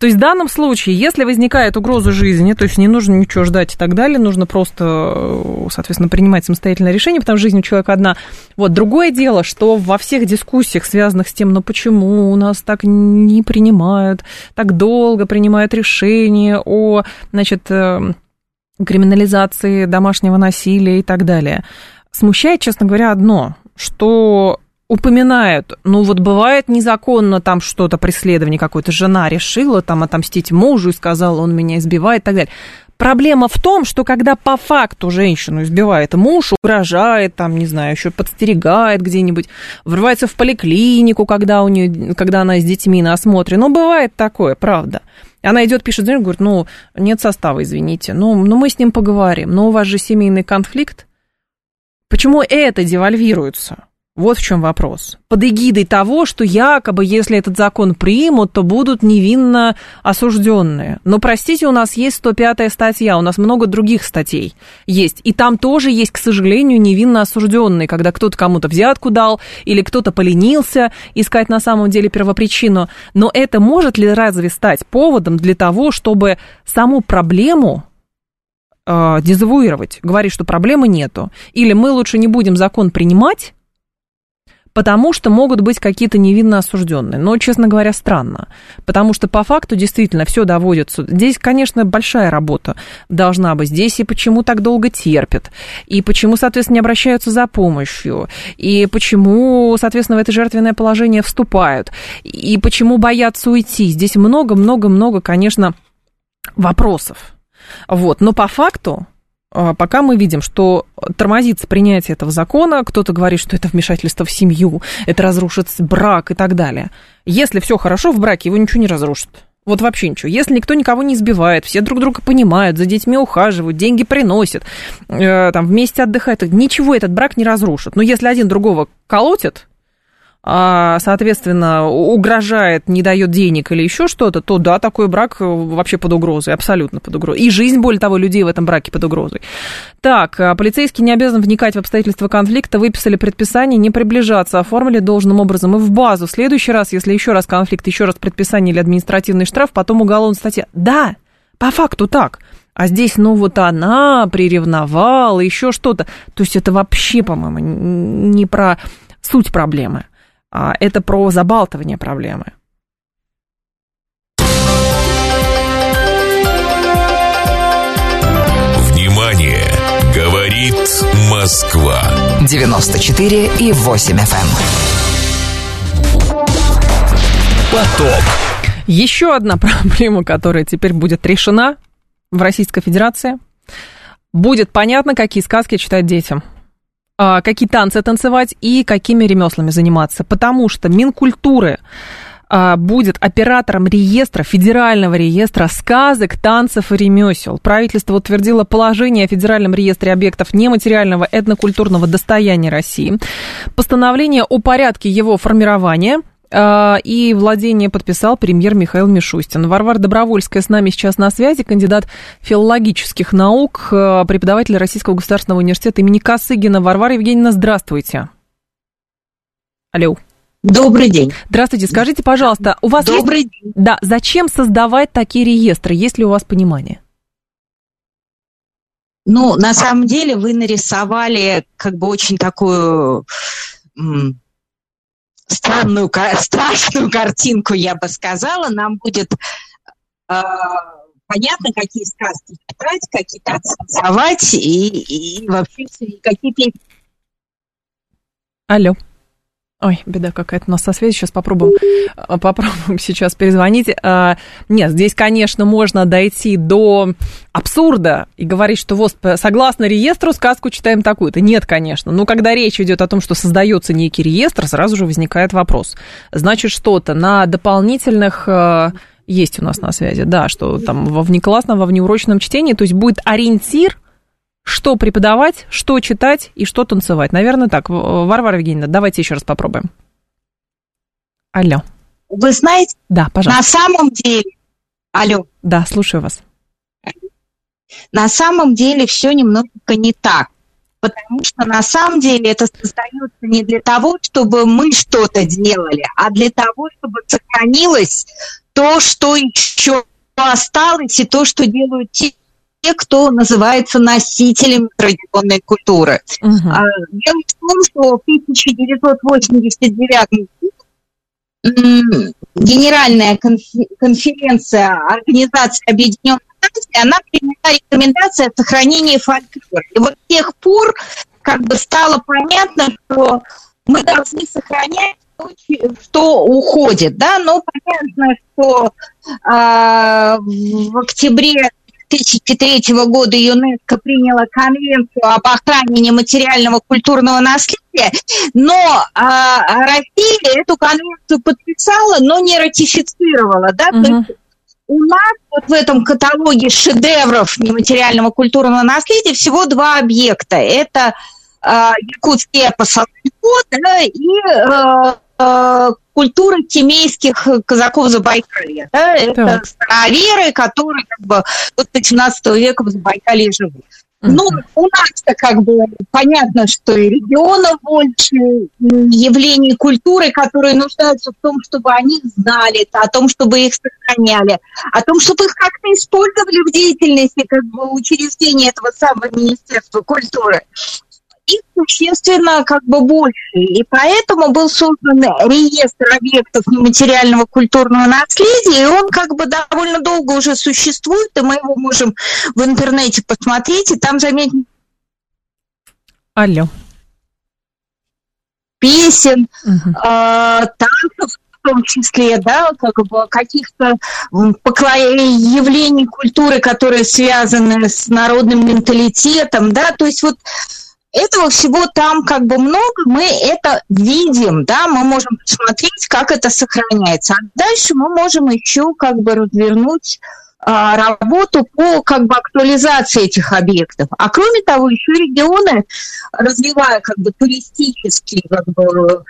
[SPEAKER 1] То есть в данном случае, если возникает угроза жизни, то есть не нужно ничего ждать и так далее, нужно просто, соответственно, принимать самостоятельное решение, потому что жизнь у человека одна. Вот, другое дело, что во всех дискуссиях, связанных с тем, ну почему у нас так не принимают, так долго принимают решения о, значит, э, криминализации домашнего насилия и так далее. Смущает, честно говоря, одно, что упоминают, ну вот бывает незаконно там что-то, преследование какое-то, жена решила там отомстить мужу и сказала, он меня избивает и так далее. Проблема в том, что когда по факту женщину избивает муж, угрожает, там, не знаю, еще подстерегает где-нибудь, врывается в поликлинику, когда, у нее, когда она с детьми на осмотре. Ну, бывает такое, правда. Она идет, пишет, говорит, ну, нет состава, извините, ну, ну, мы с ним поговорим, но у вас же семейный конфликт. Почему это девальвируется? Вот в чем вопрос. Под эгидой того, что якобы, если этот закон примут, то будут невинно осужденные. Но, простите, у нас есть 105-я статья, у нас много других статей есть. И там тоже есть, к сожалению, невинно осужденные, когда кто-то кому-то взятку дал, или кто-то поленился искать на самом деле первопричину. Но это может ли разве стать поводом для того, чтобы саму проблему э, дезавуировать, говорить, что проблемы нету. Или мы лучше не будем закон принимать, потому что могут быть какие-то невинно осужденные. Но, честно говоря, странно, потому что по факту действительно все доводится. Здесь, конечно, большая работа должна быть. Здесь и почему так долго терпят, и почему, соответственно, не обращаются за помощью, и почему, соответственно, в это жертвенное положение вступают, и почему боятся уйти. Здесь много-много-много, конечно, вопросов. Вот. Но по факту пока мы видим, что тормозится принятие этого закона, кто-то говорит, что это вмешательство в семью, это разрушит брак и так далее. Если все хорошо в браке, его ничего не разрушит. Вот вообще ничего. Если никто никого не избивает, все друг друга понимают, за детьми ухаживают, деньги приносят, э, там вместе отдыхают, ничего этот брак не разрушит. Но если один другого колотит, а, соответственно, угрожает, не дает денег или еще что-то, то да, такой брак вообще под угрозой, абсолютно под угрозой. И жизнь, более того, людей в этом браке под угрозой. Так, а, полицейские не обязаны вникать в обстоятельства конфликта, выписали предписание не приближаться, оформили должным образом и в базу. В следующий раз, если еще раз конфликт, еще раз предписание или административный штраф, потом уголовная статья. Да, по факту так. А здесь, ну, вот она приревновала, еще что-то. То есть это вообще, по-моему, не про суть проблемы. А, это про забалтывание проблемы.
[SPEAKER 2] Внимание! Говорит Москва.
[SPEAKER 6] 94 и 8 FM.
[SPEAKER 2] Поток.
[SPEAKER 1] Еще одна проблема, которая теперь будет решена в Российской Федерации. Будет понятно, какие сказки читать детям – какие танцы танцевать и какими ремеслами заниматься. Потому что Минкультуры а, будет оператором реестра, федерального реестра сказок, танцев и ремесел. Правительство утвердило положение о федеральном реестре объектов нематериального этнокультурного достояния России. Постановление о порядке его формирования – а, и владение подписал премьер Михаил Мишустин. Варвара Добровольская с нами сейчас на связи, кандидат филологических наук, а, преподаватель Российского государственного университета имени Косыгина. Варвара Евгеньевна, здравствуйте. Алло.
[SPEAKER 7] Добрый день.
[SPEAKER 1] Здравствуйте. Скажите, пожалуйста, у вас
[SPEAKER 7] Добрый
[SPEAKER 1] есть... день. Да, зачем создавать такие реестры? Есть ли у вас понимание?
[SPEAKER 7] Ну, на самом деле вы нарисовали как бы очень такую странную, страшную картинку, я бы сказала. Нам будет э, понятно, какие сказки читать, какие танцевать и, и вообще какие песни.
[SPEAKER 1] Алло. Ой, беда какая-то у нас со связью. Сейчас попробуем, а, попробуем сейчас перезвонить. А, нет, здесь, конечно, можно дойти до абсурда и говорить, что вот согласно реестру сказку читаем такую-то. Нет, конечно. Но когда речь идет о том, что создается некий реестр, сразу же возникает вопрос. Значит, что-то на дополнительных а, есть у нас на связи, да, что там во внеклассном, во внеурочном чтении, то есть будет ориентир что преподавать, что читать и что танцевать. Наверное, так. Варвара Евгеньевна, давайте еще раз попробуем. Алло.
[SPEAKER 7] Вы знаете,
[SPEAKER 1] да, пожалуйста.
[SPEAKER 7] на самом деле... Алло.
[SPEAKER 1] Да, слушаю вас.
[SPEAKER 7] На самом деле все немножко не так. Потому что на самом деле это создается не для того, чтобы мы что-то делали, а для того, чтобы сохранилось то, что еще осталось, и то, что делают те, те, кто называется носителем традиционной культуры. Угу. Дело в том, что в 1989 году Генеральная конференция Организации Объединенных Наций, она приняла рекомендации о сохранении фольклора. И вот с тех пор как бы стало понятно, что мы должны сохранять что уходит, да, но понятно, что э, в октябре 2003 года ЮНЕСКО приняла конвенцию об охране нематериального культурного наследия, но а, Россия эту конвенцию подписала, но не ратифицировала, да, угу. то есть у нас вот в этом каталоге шедевров нематериального культурного наследия всего два объекта. Это э, Якутский эпос да, и э, культуры тимейских казаков Забайкалья. Да? Это староверы, которые как бы вот 18 века в Забайкалье живут. Ну, у нас-то как бы понятно, что и регионов больше, явлений культуры, которые нуждаются в том, чтобы они знали, о том, чтобы их сохраняли, о том, чтобы их как-то использовали в деятельности как бы учреждения этого самого Министерства культуры их существенно как бы больше. И поэтому был создан реестр объектов нематериального культурного наследия, и он как бы довольно долго уже существует, и мы его можем в интернете посмотреть, и там заметить
[SPEAKER 1] Алло.
[SPEAKER 7] песен, угу. э, танцев, в том числе, да, как бы каких-то явлений культуры, которые связаны с народным менталитетом, да, то есть вот этого всего там как бы много, мы это видим, да, мы можем посмотреть, как это сохраняется. А дальше мы можем еще как бы развернуть а, работу по как бы актуализации этих объектов. А кроме того, еще регионы, развивая как бы туристический как бы,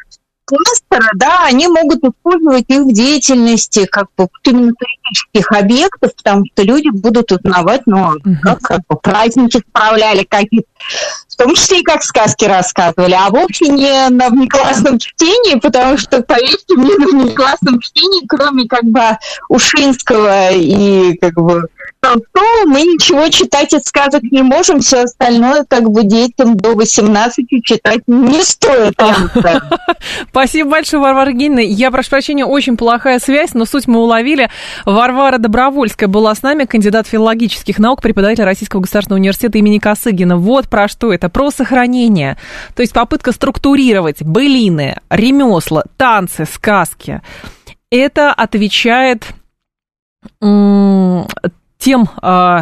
[SPEAKER 7] кластера, да, они могут использовать их в деятельности как бы именно туристических объектов, потому что люди будут узнавать, ну, как, как бы праздники справляли, какие в том числе и как сказки рассказывали, а вовсе не на внеклассном чтении, потому что, поверьте мне, на внеклассном чтении, кроме как бы Ушинского и как бы Толстого, мы ничего читать из сказок не можем, все остальное как бы детям до 18 читать не стоит.
[SPEAKER 1] Спасибо большое, Варвара Евгеньевна. Я прошу прощения, очень плохая связь, но суть мы уловили. Варвара Добровольская была с нами, кандидат филологических наук, преподаватель Российского государственного университета имени Косыгина. Вот про что это, про сохранение. То есть попытка структурировать былины, ремесла, танцы, сказки. Это отвечает тем э,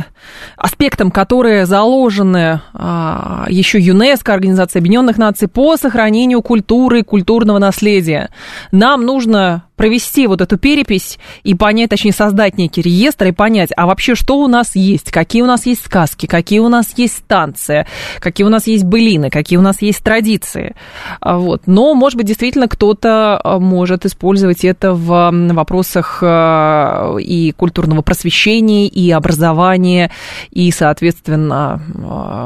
[SPEAKER 1] аспектам, которые заложены э, еще ЮНЕСКО, Организация Объединенных Наций, по сохранению культуры и культурного наследия. Нам нужно провести вот эту перепись и понять, точнее, создать некий реестр и понять, а вообще что у нас есть, какие у нас есть сказки, какие у нас есть танцы, какие у нас есть былины, какие у нас есть традиции. А, вот. Но, может быть, действительно кто-то а, может использовать это в вопросах а, и культурного просвещения, и образования, и, соответственно,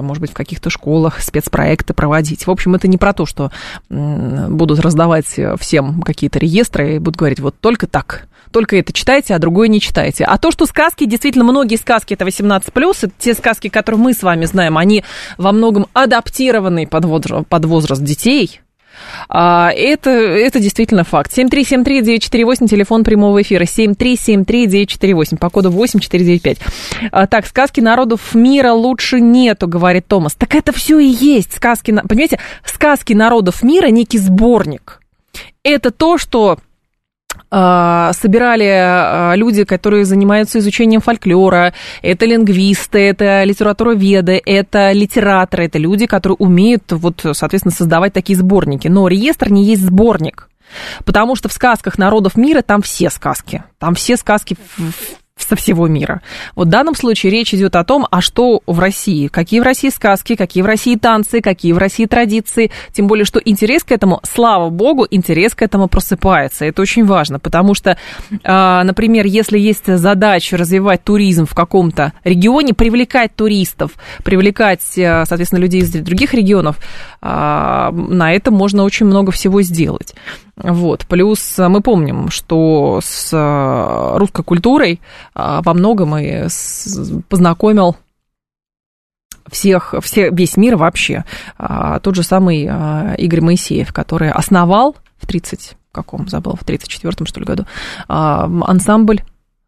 [SPEAKER 1] может быть, в каких-то школах спецпроекты проводить. В общем, это не про то, что будут раздавать всем какие-то реестры и будут говорить, вот только так, только это читайте, а другое не читайте. А то, что сказки, действительно, многие сказки это 18+, те сказки, которые мы с вами знаем, они во многом адаптированы под возраст детей, а, это, это действительно факт. 7373948, телефон прямого эфира. 7373948, по коду 8495. А, так, сказки народов мира лучше нету, говорит Томас. Так это все и есть сказки, понимаете, сказки народов мира некий сборник. Это то, что собирали а, люди, которые занимаются изучением фольклора, это лингвисты, это литературоведы, это литераторы, это люди, которые умеют, вот, соответственно, создавать такие сборники. Но реестр не есть сборник. Потому что в сказках народов мира там все сказки. Там все сказки со всего мира. Вот в данном случае речь идет о том, а что в России, какие в России сказки, какие в России танцы, какие в России традиции, тем более, что интерес к этому, слава богу, интерес к этому просыпается. Это очень важно, потому что, а, например, если есть задача развивать туризм в каком-то регионе, привлекать туристов, привлекать, э, соответственно, людей из других регионов, а, на это можно очень много всего сделать. Вот. Плюс мы помним, что с э, русской культурой а, во многом и познакомил всех, все, весь мир вообще. А, тот же самый Игорь Моисеев, который основал в 30, каком, забыл, в 34-м, что ли, году, ансамбль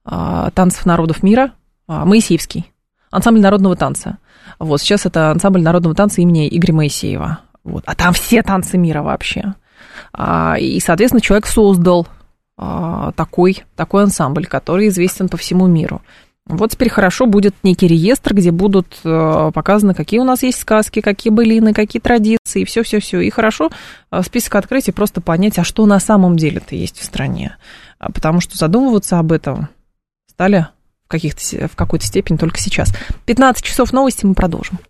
[SPEAKER 1] танцев народов мира, Моисеевский, ансамбль народного танца. Вот, сейчас это ансамбль народного танца имени Игоря Моисеева. Вот. А там все танцы мира вообще. И, соответственно, человек создал а, такой, такой ансамбль, который известен по всему миру. Вот теперь хорошо будет некий реестр, где будут э, показаны, какие у нас есть сказки, какие былины, какие традиции, все-все-все. И хорошо э, список открыть и просто понять, а что на самом деле-то есть в стране. А потому что задумываться об этом стали в, в какой-то степени только сейчас. 15 часов новости мы продолжим.